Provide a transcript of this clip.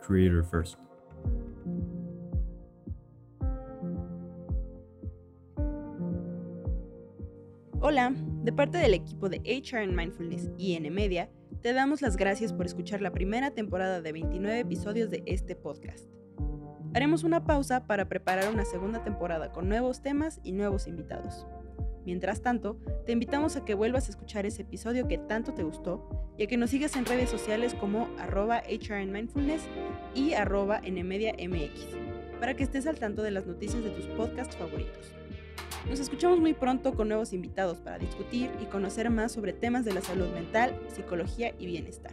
creator first. Hola, de parte del equipo de HR and Mindfulness y N Media, te damos las gracias por escuchar la primera temporada de 29 episodios de este podcast. Haremos una pausa para preparar una segunda temporada con nuevos temas y nuevos invitados. Mientras tanto, te invitamos a que vuelvas a escuchar ese episodio que tanto te gustó y a que nos sigas en redes sociales como arroba Mindfulness y arroba NMediaMX para que estés al tanto de las noticias de tus podcasts favoritos. Nos escuchamos muy pronto con nuevos invitados para discutir y conocer más sobre temas de la salud mental, psicología y bienestar.